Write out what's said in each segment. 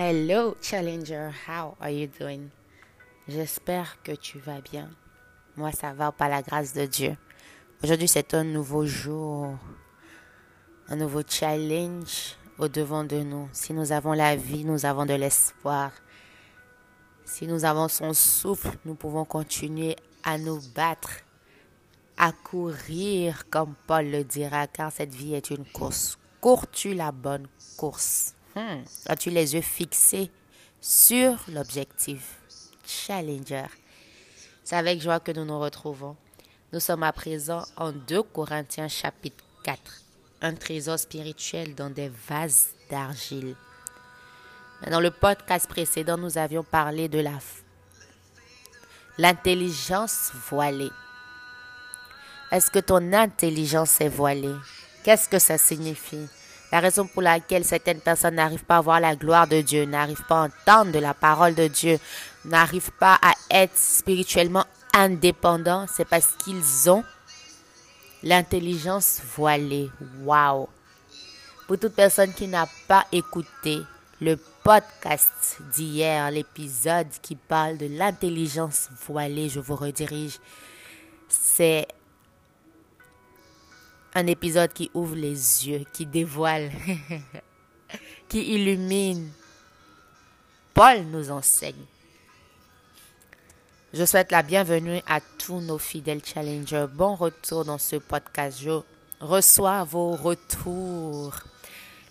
Hello Challenger, how are you doing? J'espère que tu vas bien. Moi ça va par la grâce de Dieu. Aujourd'hui c'est un nouveau jour, un nouveau challenge au devant de nous. Si nous avons la vie, nous avons de l'espoir. Si nous avons son souffle, nous pouvons continuer à nous battre, à courir comme Paul le dira, car cette vie est une course. Cours-tu la bonne course? Hmm. As-tu les yeux fixés sur l'objectif? Challenger. C'est avec joie que nous nous retrouvons. Nous sommes à présent en 2 Corinthiens chapitre 4. Un trésor spirituel dans des vases d'argile. Dans le podcast précédent, nous avions parlé de la l'intelligence voilée. Est-ce que ton intelligence est voilée? Qu'est-ce que ça signifie? La raison pour laquelle certaines personnes n'arrivent pas à voir la gloire de Dieu, n'arrivent pas à entendre la parole de Dieu, n'arrivent pas à être spirituellement indépendants, c'est parce qu'ils ont l'intelligence voilée. Wow! Pour toute personne qui n'a pas écouté le podcast d'hier, l'épisode qui parle de l'intelligence voilée, je vous redirige. C'est un épisode qui ouvre les yeux, qui dévoile, qui illumine. Paul nous enseigne. Je souhaite la bienvenue à tous nos fidèles challengers. Bon retour dans ce podcast. Je reçois vos retours.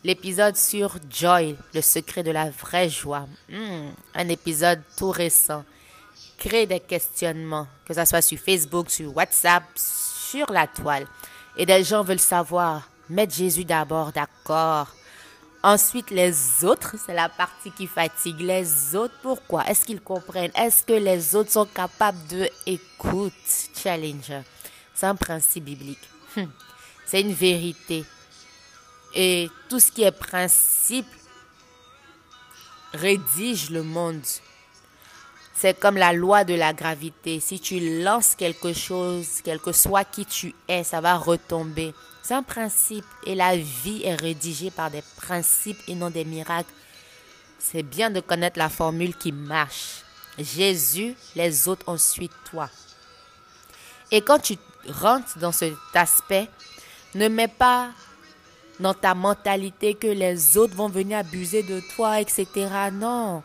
L'épisode sur Joy, le secret de la vraie joie. Hmm, un épisode tout récent. Crée des questionnements, que ce soit sur Facebook, sur WhatsApp, sur la toile. Et des gens veulent savoir, mettre Jésus d'abord, d'accord. Ensuite, les autres, c'est la partie qui fatigue. Les autres, pourquoi? Est-ce qu'ils comprennent? Est-ce que les autres sont capables de écoute? Challenger. C'est un principe biblique. Hmm. C'est une vérité. Et tout ce qui est principe rédige le monde. C'est comme la loi de la gravité. Si tu lances quelque chose, quel que soit qui tu es, ça va retomber. C'est un principe. Et la vie est rédigée par des principes et non des miracles. C'est bien de connaître la formule qui marche. Jésus, les autres ensuite toi. Et quand tu rentres dans cet aspect, ne mets pas dans ta mentalité que les autres vont venir abuser de toi, etc. Non.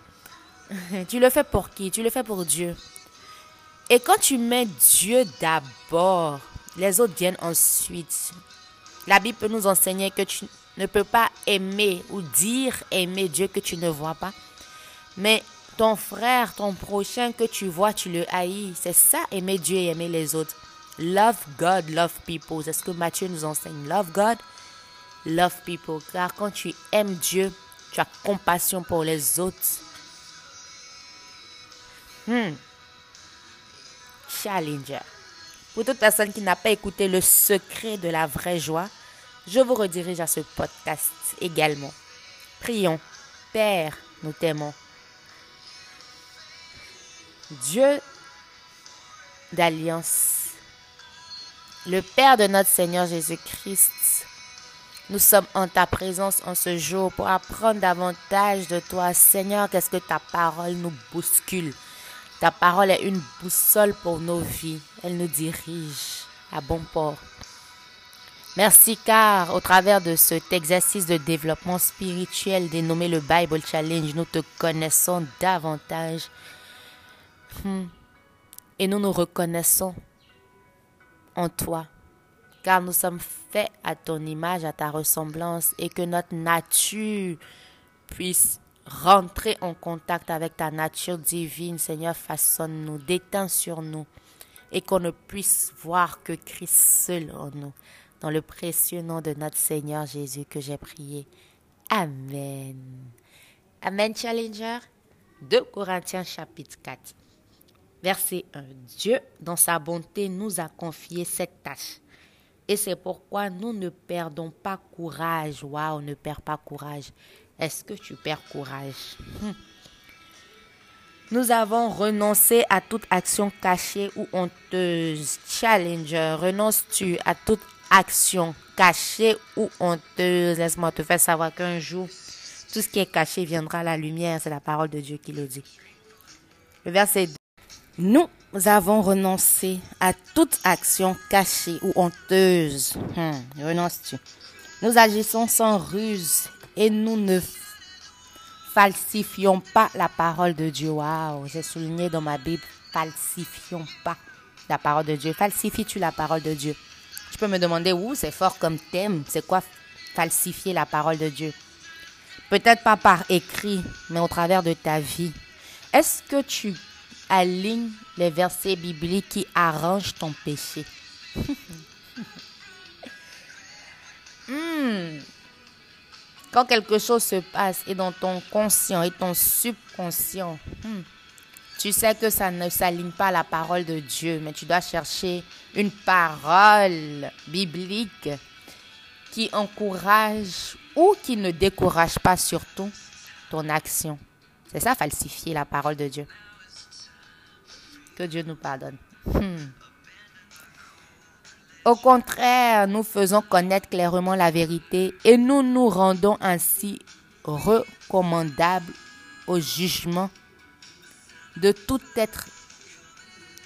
Tu le fais pour qui? Tu le fais pour Dieu. Et quand tu mets Dieu d'abord, les autres viennent ensuite. La Bible peut nous enseigner que tu ne peux pas aimer ou dire aimer Dieu que tu ne vois pas. Mais ton frère, ton prochain que tu vois, tu le haïs. C'est ça, aimer Dieu et aimer les autres. Love God, love people. C'est ce que Matthieu nous enseigne. Love God, love people. Car quand tu aimes Dieu, tu as compassion pour les autres. Hmm. Challenger. Pour toute personne qui n'a pas écouté le secret de la vraie joie, je vous redirige à ce podcast également. Prions. Père, nous t'aimons. Dieu d'alliance, le Père de notre Seigneur Jésus-Christ, nous sommes en ta présence en ce jour pour apprendre davantage de toi. Seigneur, qu'est-ce que ta parole nous bouscule? Ta parole est une boussole pour nos vies. Elle nous dirige à bon port. Merci car au travers de cet exercice de développement spirituel dénommé le Bible Challenge, nous te connaissons davantage. Hmm. Et nous nous reconnaissons en toi car nous sommes faits à ton image, à ta ressemblance, et que notre nature puisse rentrer en contact avec ta nature divine. Seigneur, façonne-nous, déteins sur nous, et qu'on ne puisse voir que Christ seul en nous. Dans le précieux nom de notre Seigneur Jésus que j'ai prié. Amen. Amen, Challenger. 2 Corinthiens chapitre 4. Verset 1. Dieu, dans sa bonté, nous a confié cette tâche et c'est pourquoi nous ne perdons pas courage. Waouh, ne perds pas courage. Est-ce que tu perds courage? Hmm. Nous avons renoncé à toute action cachée ou honteuse. Challenger, renonces-tu à toute action cachée ou honteuse? Laisse-moi te faire savoir qu'un jour, Tout ce qui est caché viendra à la lumière, c'est la parole de Dieu qui le dit. Le verset 2. Nous avons renoncé à toute action cachée ou honteuse. Hum, renonces-tu? Nous agissons sans ruse et nous ne falsifions pas la parole de Dieu. Waouh, j'ai souligné dans ma Bible, falsifions pas la parole de Dieu. Falsifies-tu la parole de Dieu? Tu peux me demander, où c'est fort comme thème? C'est quoi falsifier la parole de Dieu? Peut-être pas par écrit, mais au travers de ta vie. Est-ce que tu alignes les versets bibliques qui arrangent ton péché? Hmm. Quand quelque chose se passe et dans ton conscient et ton subconscient, hmm, tu sais que ça ne s'aligne pas à la parole de Dieu, mais tu dois chercher une parole biblique qui encourage ou qui ne décourage pas surtout ton action. C'est ça, falsifier la parole de Dieu. Que Dieu nous pardonne. Hmm. Au contraire, nous faisons connaître clairement la vérité et nous nous rendons ainsi recommandables au jugement de tout être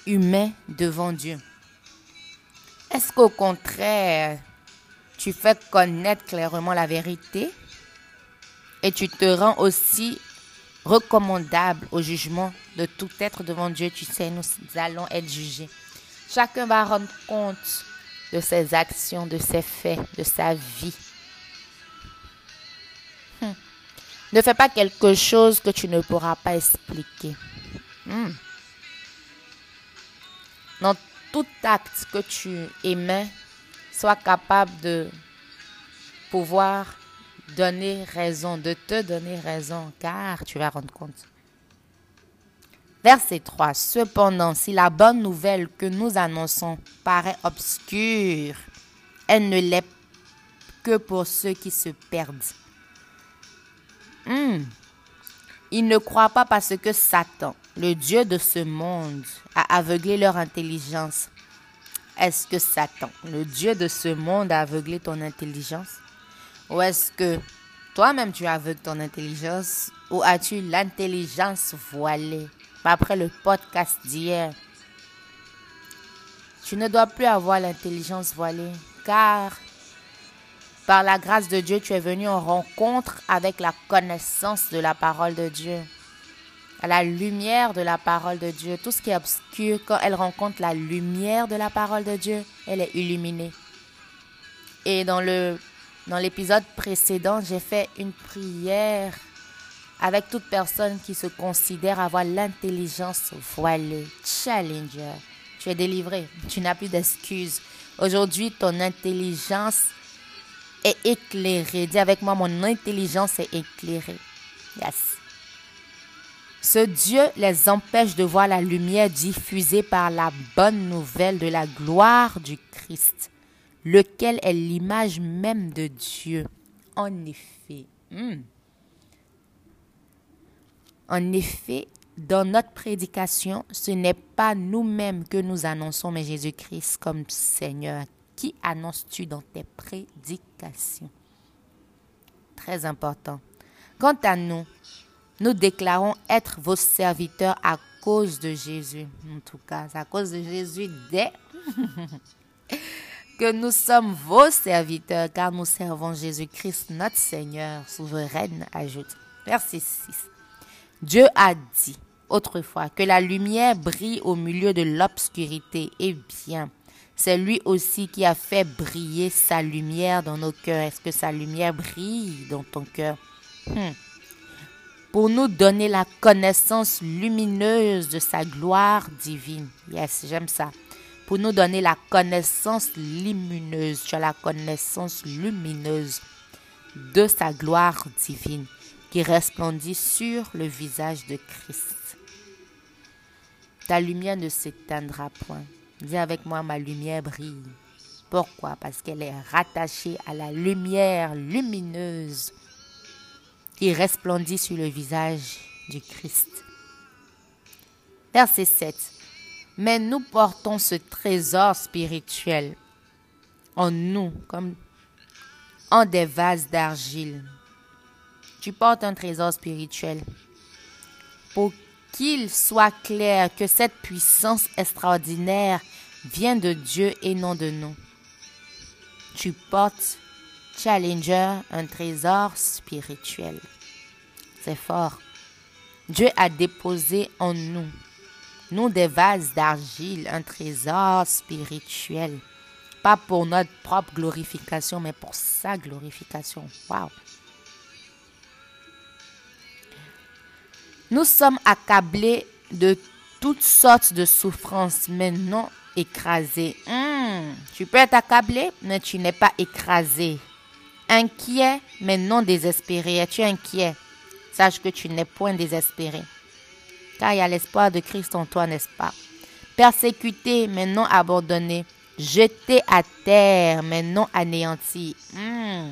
humain devant Dieu. Est-ce qu'au contraire, tu fais connaître clairement la vérité et tu te rends aussi recommandable au jugement de tout être devant Dieu? Tu sais, nous allons être jugés. Chacun va rendre compte de ses actions, de ses faits, de sa vie. Hmm. Ne fais pas quelque chose que tu ne pourras pas expliquer. Hmm. Dans tout acte que tu émets, sois capable de pouvoir donner raison, de te donner raison, car tu vas rendre compte. Verset 3. Cependant, si la bonne nouvelle que nous annonçons paraît obscure, elle ne l'est que pour ceux qui se perdent. Hmm. Ils ne croient pas parce que Satan, le Dieu de ce monde, a aveuglé leur intelligence. Est-ce que Satan, le Dieu de ce monde, a aveuglé ton intelligence? Ou est-ce que toi-même tu aveugles ton intelligence? Ou as-tu l'intelligence voilée? Après le podcast d'hier. Tu ne dois plus avoir l'intelligence voilée, car par la grâce de Dieu, tu es venu en rencontre avec la connaissance de la parole de Dieu, à la lumière de la parole de Dieu. Tout ce qui est obscur, quand elle rencontre la lumière de la parole de Dieu, elle est illuminée. Et dans le dans l'épisode précédent, j'ai fait une prière avec toute personne qui se considère avoir l'intelligence voilée. Challenger, tu es délivré, tu n'as plus d'excuses. Aujourd'hui, ton intelligence est éclairée. Dis avec moi, mon intelligence est éclairée. Yes. Ce Dieu les empêche de voir la lumière diffusée par la bonne nouvelle de la gloire du Christ, lequel est l'image même de Dieu. En effet. Hmm. En effet, dans notre prédication, ce n'est pas nous-mêmes que nous annonçons, mais Jésus-Christ comme Seigneur. Qui annonces-tu dans tes prédications? Très important. Quant à nous, nous déclarons être vos serviteurs à cause de Jésus. En tout cas, à cause de Jésus dès que nous sommes vos serviteurs, car nous servons Jésus-Christ, notre Seigneur, souveraine, ajoute. Verset 6. Dieu a dit autrefois que la lumière brille au milieu de l'obscurité. Eh bien, c'est lui aussi qui a fait briller sa lumière dans nos cœurs. Est-ce que sa lumière brille dans ton cœur? Hmm. Pour nous donner la connaissance lumineuse de sa gloire divine. Yes, j'aime ça. Pour nous donner la connaissance lumineuse. Tu as la connaissance lumineuse de sa gloire divine qui resplendit sur le visage de Christ. Ta lumière ne s'éteindra point. Dis avec moi, ma lumière brille. Pourquoi? Parce qu'elle est rattachée à la lumière lumineuse qui resplendit sur le visage du Christ. Verset 7. Mais nous portons ce trésor spirituel en nous comme en des vases d'argile Tu portes un trésor spirituel. Pour qu'il soit clair que cette puissance extraordinaire vient de Dieu et non de nous. Tu portes, Challenger, un trésor spirituel. C'est fort. Dieu a déposé en nous, nous des vases d'argile, un trésor spirituel. Pas pour notre propre glorification, mais pour sa glorification. Waouh! Nous sommes accablés de toutes sortes de souffrances, mais non écrasés. Hmm, tu peux être accablé, mais tu n'es pas écrasé. Inquiet, mais non désespéré. Es-tu inquiet? Sache que tu n'es point désespéré. Car il y a l'espoir de Christ en toi, n'est-ce pas? Persécuté, mais non abandonné. Jeté à terre, mais non anéanti. Hmm.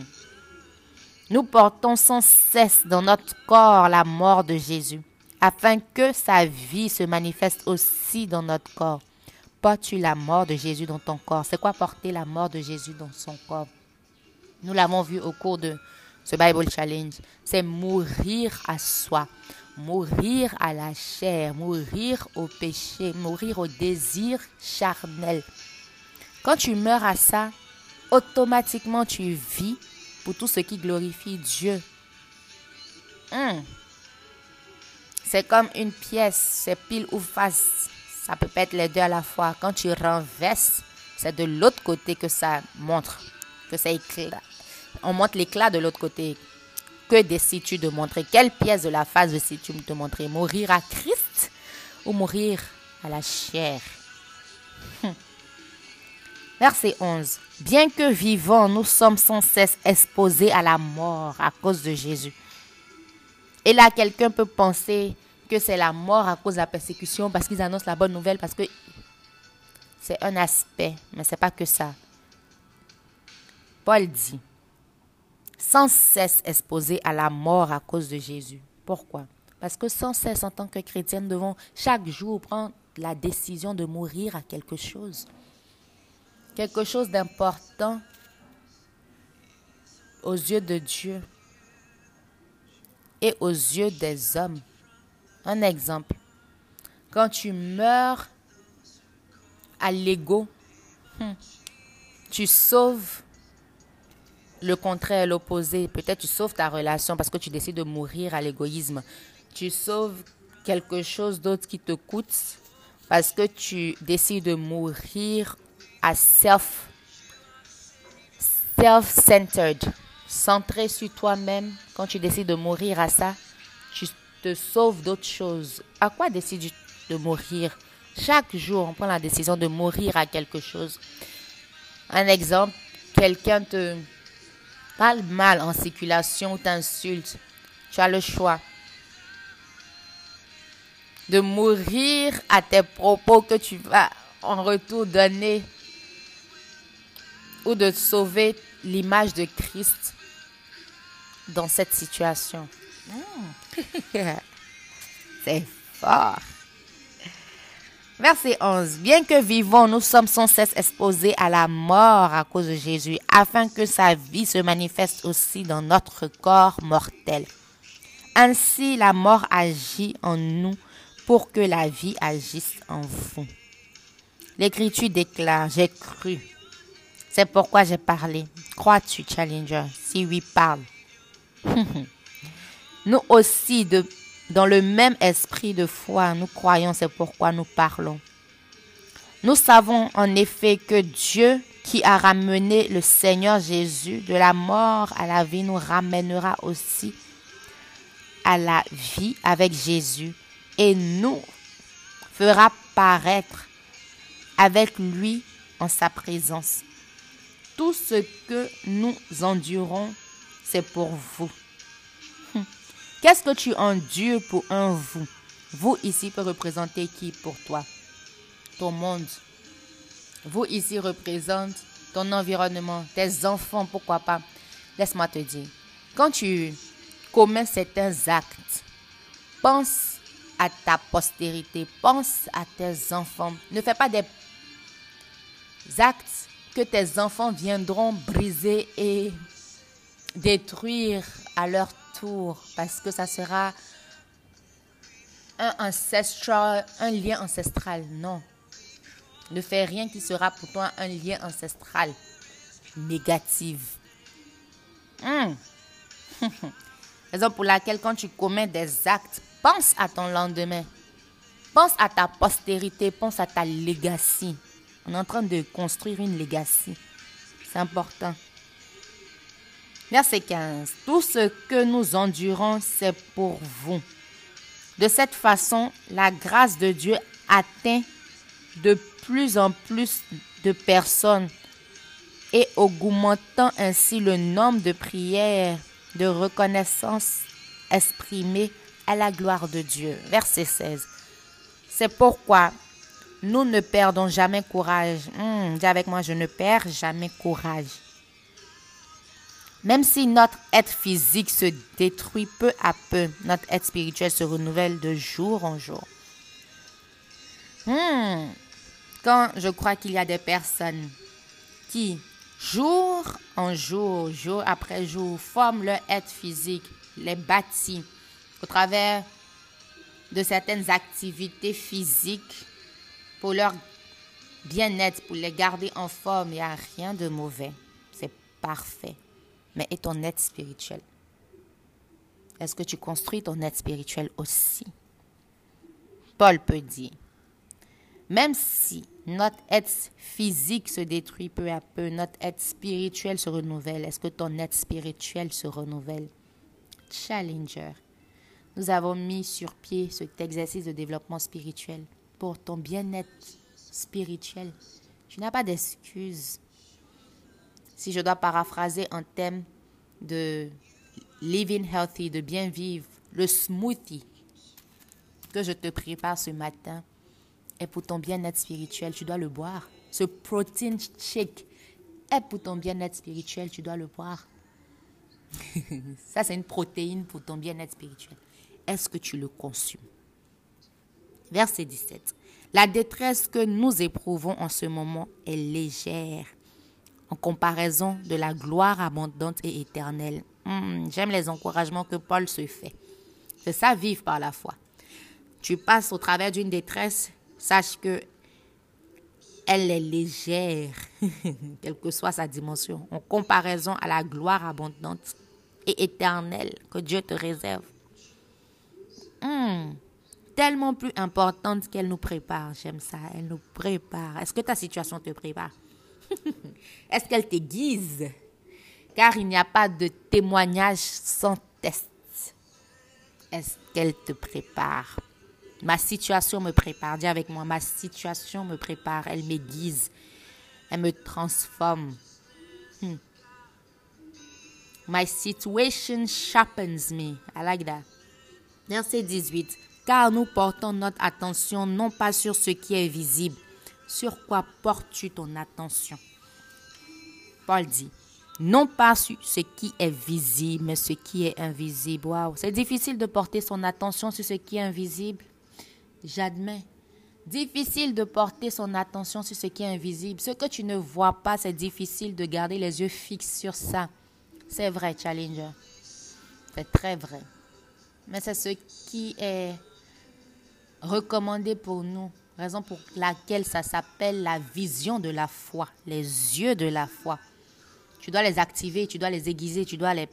Nous portons sans cesse dans notre corps la mort de Jésus, afin que sa vie se manifeste aussi dans notre corps. Portes-tu la mort de Jésus dans ton corps? C'est quoi porter la mort de Jésus dans son corps? Nous l'avons vu au cours de ce Bible Challenge. C'est mourir à soi, mourir à la chair, mourir au péché, mourir au désir charnel. Quand tu meurs à ça, automatiquement tu vis pour tout ce qui glorifie Dieu. Hmm. C'est comme une pièce, c'est pile ou face. Ça peut être les deux à la fois. Quand tu renverses, c'est de l'autre côté que ça montre, que ça éclate. On montre l'éclat de l'autre côté. Que décides-tu de montrer? Quelle pièce de la face décides-tu de montrer? Mourir à Christ ou mourir à la chair? Verset 11. Bien que vivants, nous sommes sans cesse exposés à la mort à cause de Jésus. Et là, quelqu'un peut penser que c'est la mort à cause de la persécution parce qu'ils annoncent la bonne nouvelle, parce que c'est un aspect, mais ce n'est pas que ça. Paul dit, sans cesse exposés à la mort à cause de Jésus. Pourquoi? Parce que sans cesse, en tant que chrétiens, nous devons chaque jour prendre la décision de mourir à quelque chose quelque chose d'important aux yeux de Dieu et aux yeux des hommes. Un exemple, quand tu meurs à l'ego, hmm, tu sauves le contraire, l'opposé. Peut-être tu sauves ta relation parce que tu décides de mourir à l'égoïsme. Tu sauves quelque chose d'autre qui te coûte parce que tu décides de mourir à self, self-centered, centré sur toi-même, quand tu décides de mourir à ça, tu te sauves d'autres choses. À quoi décides-tu de mourir? Chaque jour, on prend la décision de mourir à quelque chose. Un exemple, quelqu'un te parle mal en circulation, t'insulte. Tu as le choix de mourir à tes propos que tu vas en retour donner ou de sauver l'image de Christ dans cette situation. Hmm. C'est fort. Verset 11. Bien que vivons, nous sommes sans cesse exposés à la mort à cause de Jésus, afin que sa vie se manifeste aussi dans notre corps mortel. Ainsi, la mort agit en nous pour que la vie agisse en vous. L'Écriture déclare, j'ai cru, c'est pourquoi j'ai parlé. Crois-tu, Challenger? Si oui, parle. nous aussi, dans le même esprit de foi, nous croyons, c'est pourquoi nous parlons. Nous savons en effet que Dieu qui a ramené le Seigneur Jésus de la mort à la vie nous ramènera aussi à la vie avec Jésus et nous fera paraître avec lui en sa présence. Tout ce que nous endurons, c'est pour vous. Hum. Qu'est-ce que tu endures pour un vous? Vous ici peut représenter qui pour toi? Ton monde. Vous ici représente ton environnement, tes enfants, pourquoi pas? Laisse-moi te dire. Quand tu commets certains actes, pense à ta postérité, pense à tes enfants. Ne fais pas des actes que tes enfants viendront briser et détruire à leur tour parce que ça sera un ancestral, un lien ancestral. Non. Ne fais rien qui sera pour toi un lien ancestral négatif. Hmm. Raison pour laquelle quand tu commets des actes, pense à ton lendemain. Pense à ta postérité, pense à ta legacy. On est en train de construire une legacy. C'est important. Verset 15. Tout ce que nous endurons, c'est pour vous. De cette façon, la grâce de Dieu atteint de plus en plus de personnes et augmentant ainsi le nombre de prières de reconnaissance exprimées à la gloire de Dieu. Verset 16. C'est pourquoi nous ne perdons jamais courage. Hmm, dis avec moi, je ne perds jamais courage. Même si notre être physique se détruit peu à peu, notre être spirituel se renouvelle de jour en jour. Hmm, quand je crois qu'il y a des personnes qui, jour en jour, jour après jour, forment leur être physique, les bâtissent au travers de certaines activités physiques pour leur bien-être, pour les garder en forme. Il n'y a rien de mauvais. C'est parfait. Mais et ton être spirituel? Est-ce que tu construis ton être spirituel aussi? Paul peut dire, même si notre être physique se détruit peu à peu, notre être spirituel se renouvelle. Est-ce que ton être spirituel se renouvelle? Challenger nous avons mis sur pied cet exercice de développement spirituel pour ton bien-être spirituel. Tu n'as pas d'excuses. Si je dois paraphraser un thème de living healthy, de bien vivre, le smoothie que je te prépare ce matin est pour ton bien-être spirituel. Tu dois le boire. Ce protein shake est pour ton bien-être spirituel. Tu dois le boire. Ça, c'est une protéine pour ton bien-être spirituel est-ce que tu le consumes? Verset 17. La détresse que nous éprouvons en ce moment est légère en comparaison de la gloire abondante et éternelle. Hmm, j'aime les encouragements que Paul se fait. C'est ça, vivre par la foi. Tu passes au travers d'une détresse, sache que elle est légère, quelle que soit sa dimension, en comparaison à la gloire abondante et éternelle que Dieu te réserve. Hmm. tellement plus importante qu'elle nous prépare. J'aime ça, elle nous prépare. Est-ce que ta situation te prépare? Est-ce qu'elle t'aiguise? Car il n'y a pas de témoignage sans test. Est-ce qu'elle te prépare? Ma situation me prépare. Dis avec moi, ma situation me prépare. Elle m'aiguise. Elle me transforme. Hmm. My situation sharpens me. I like that. Verset 18. Car nous portons notre attention non pas sur ce qui est visible. Sur quoi portes-tu ton attention? Paul dit, non pas sur ce qui est visible, mais ce qui est invisible. C'est difficile de porter son attention sur ce qui est invisible. J'admets. Difficile de porter son attention sur ce qui est invisible. Ce que tu ne vois pas, c'est difficile de garder les yeux fixes sur ça. C'est vrai, Challenger. C'est très vrai mais c'est ce qui est recommandé pour nous, raison pour laquelle ça s'appelle la vision de la foi, les yeux de la foi. Tu dois les activer, tu dois les aiguiser, tu dois les,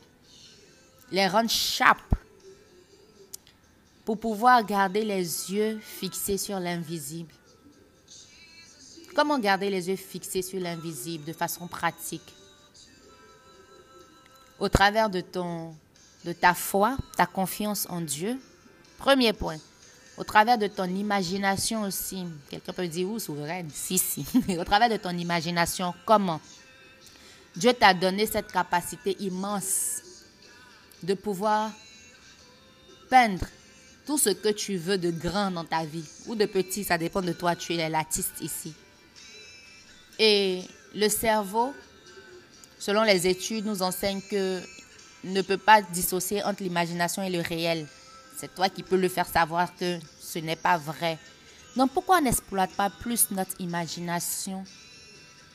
les rendre sharp pour pouvoir garder les yeux fixés sur l'invisible. Comment garder les yeux fixés sur l'invisible de façon pratique? Au travers de ton de ta foi, ta confiance en Dieu. Premier point. Au travers de ton imagination aussi. Quelqu'un peut dire, où souveraine Si, si. Au travers de ton imagination, comment? Dieu t'a donné cette capacité immense de pouvoir peindre tout ce que tu veux de grand dans ta vie ou de petit, ça dépend de toi, tu es l'artiste ici. Et le cerveau, selon les études, nous enseigne que ne peut pas dissocier entre l'imagination et le réel. C'est toi qui peux le faire savoir que ce n'est pas vrai. Donc pourquoi on n'exploite pas plus notre imagination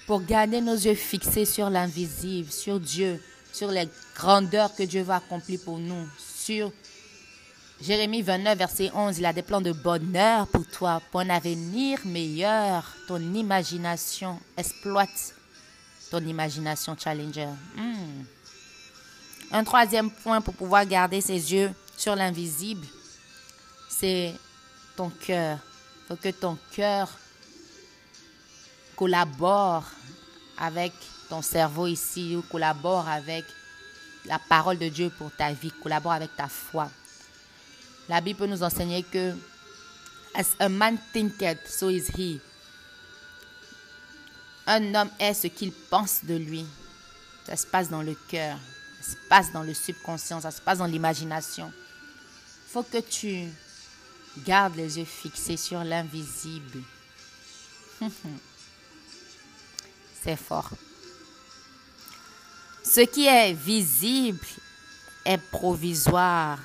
pour garder nos yeux fixés sur l'invisible, sur Dieu, sur les grandeurs que Dieu va accomplir pour nous, sur Jérémie 29, verset 11, il a des plans de bonheur pour toi, pour un avenir meilleur. Ton imagination, exploite ton imagination, Challenger. Hmm. Un troisième point pour pouvoir garder ses yeux sur l'invisible, c'est ton cœur. Il faut que ton cœur collabore avec ton cerveau ici ou collabore avec la parole de Dieu pour ta vie, collabore avec ta foi. La Bible peut nous enseigner que As a man thinketh, so is he. Un homme est ce qu'il pense de lui. Ça se passe dans le cœur, se passe dans le subconscient, ça se passe dans l'imagination. Il faut que tu gardes les yeux fixés sur l'invisible. C'est fort. Ce qui est visible est provisoire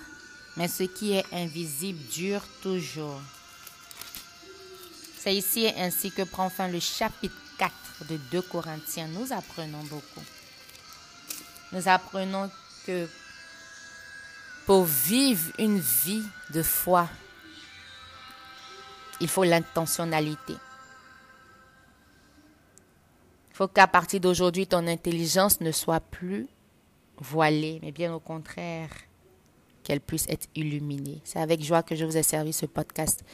mais ce qui est invisible dure toujours. C'est ici ainsi que prend fin le chapitre 4 de 2 Corinthiens. Nous apprenons beaucoup. Nous apprenons que pour vivre une vie de foi, il faut l'intentionnalité. Il faut qu'à partir d'aujourd'hui, ton intelligence ne soit plus voilée, mais bien au contraire, qu'elle puisse être illuminée. C'est avec joie que je vous ai servi ce podcast.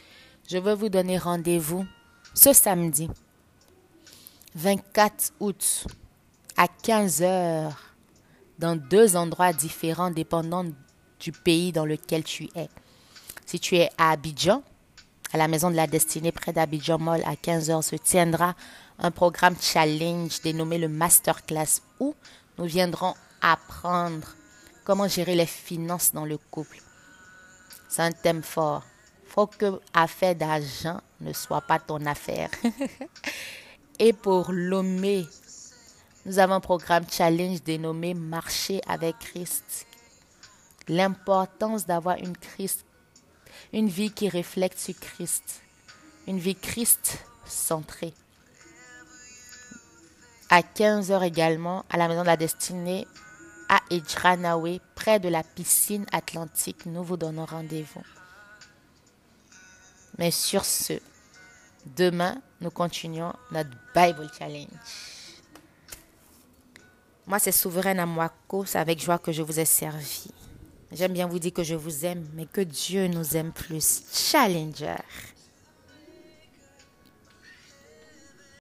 Je veux vous donner rendez-vous ce samedi 24 août à 15 heures dans deux endroits différents dépendant du pays dans lequel tu es. Si tu es à Abidjan, à la Maison de la Destinée près d'Abidjan Mall à 15 heures se tiendra un programme challenge dénommé le Masterclass où nous viendrons apprendre Comment gérer les finances dans le couple C'est un thème fort. Faut que affaire d'argent ne soit pas ton affaire. Et pour l'homme, nous avons un programme challenge dénommé Marcher avec Christ. L'importance d'avoir une Christ, une vie qui reflète sur Christ, une vie Christ centrée. À 15h également, à la Maison de la Destinée, à Ejranawe, près de la piscine atlantique. Nous vous donnons rendez-vous. Mais sur ce, demain, nous continuons notre Bible Challenge. Moi, c'est Souveraine Amwako. C'est avec joie que je vous ai servi. J'aime bien vous dire que je vous aime, mais que Dieu nous aime plus. Challenger.